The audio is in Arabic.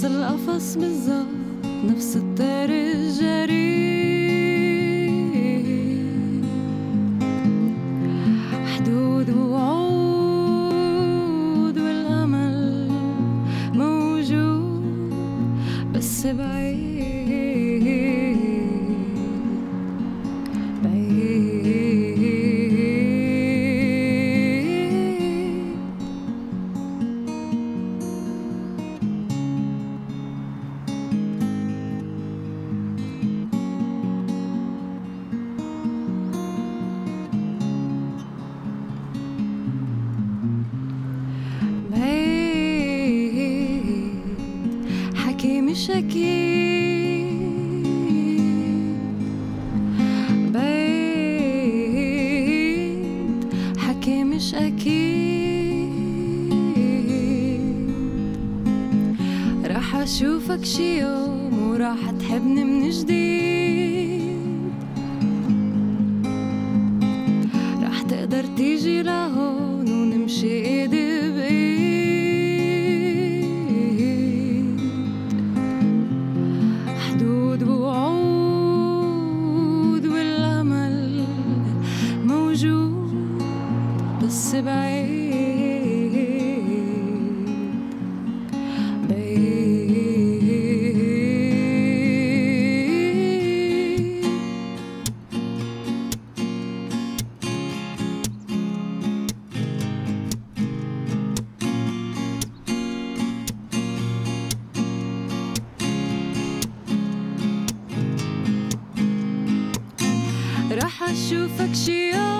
نفس القفص بالظبط نفس الطير الجري حدود وعود والأمل موجود بس بعيد. أشوفك شي يوم وراح تحبني من جديد. راح تقدر تيجي لهون ونمشي ايد بس بعيد. بعيد راح أشوفك شي يوم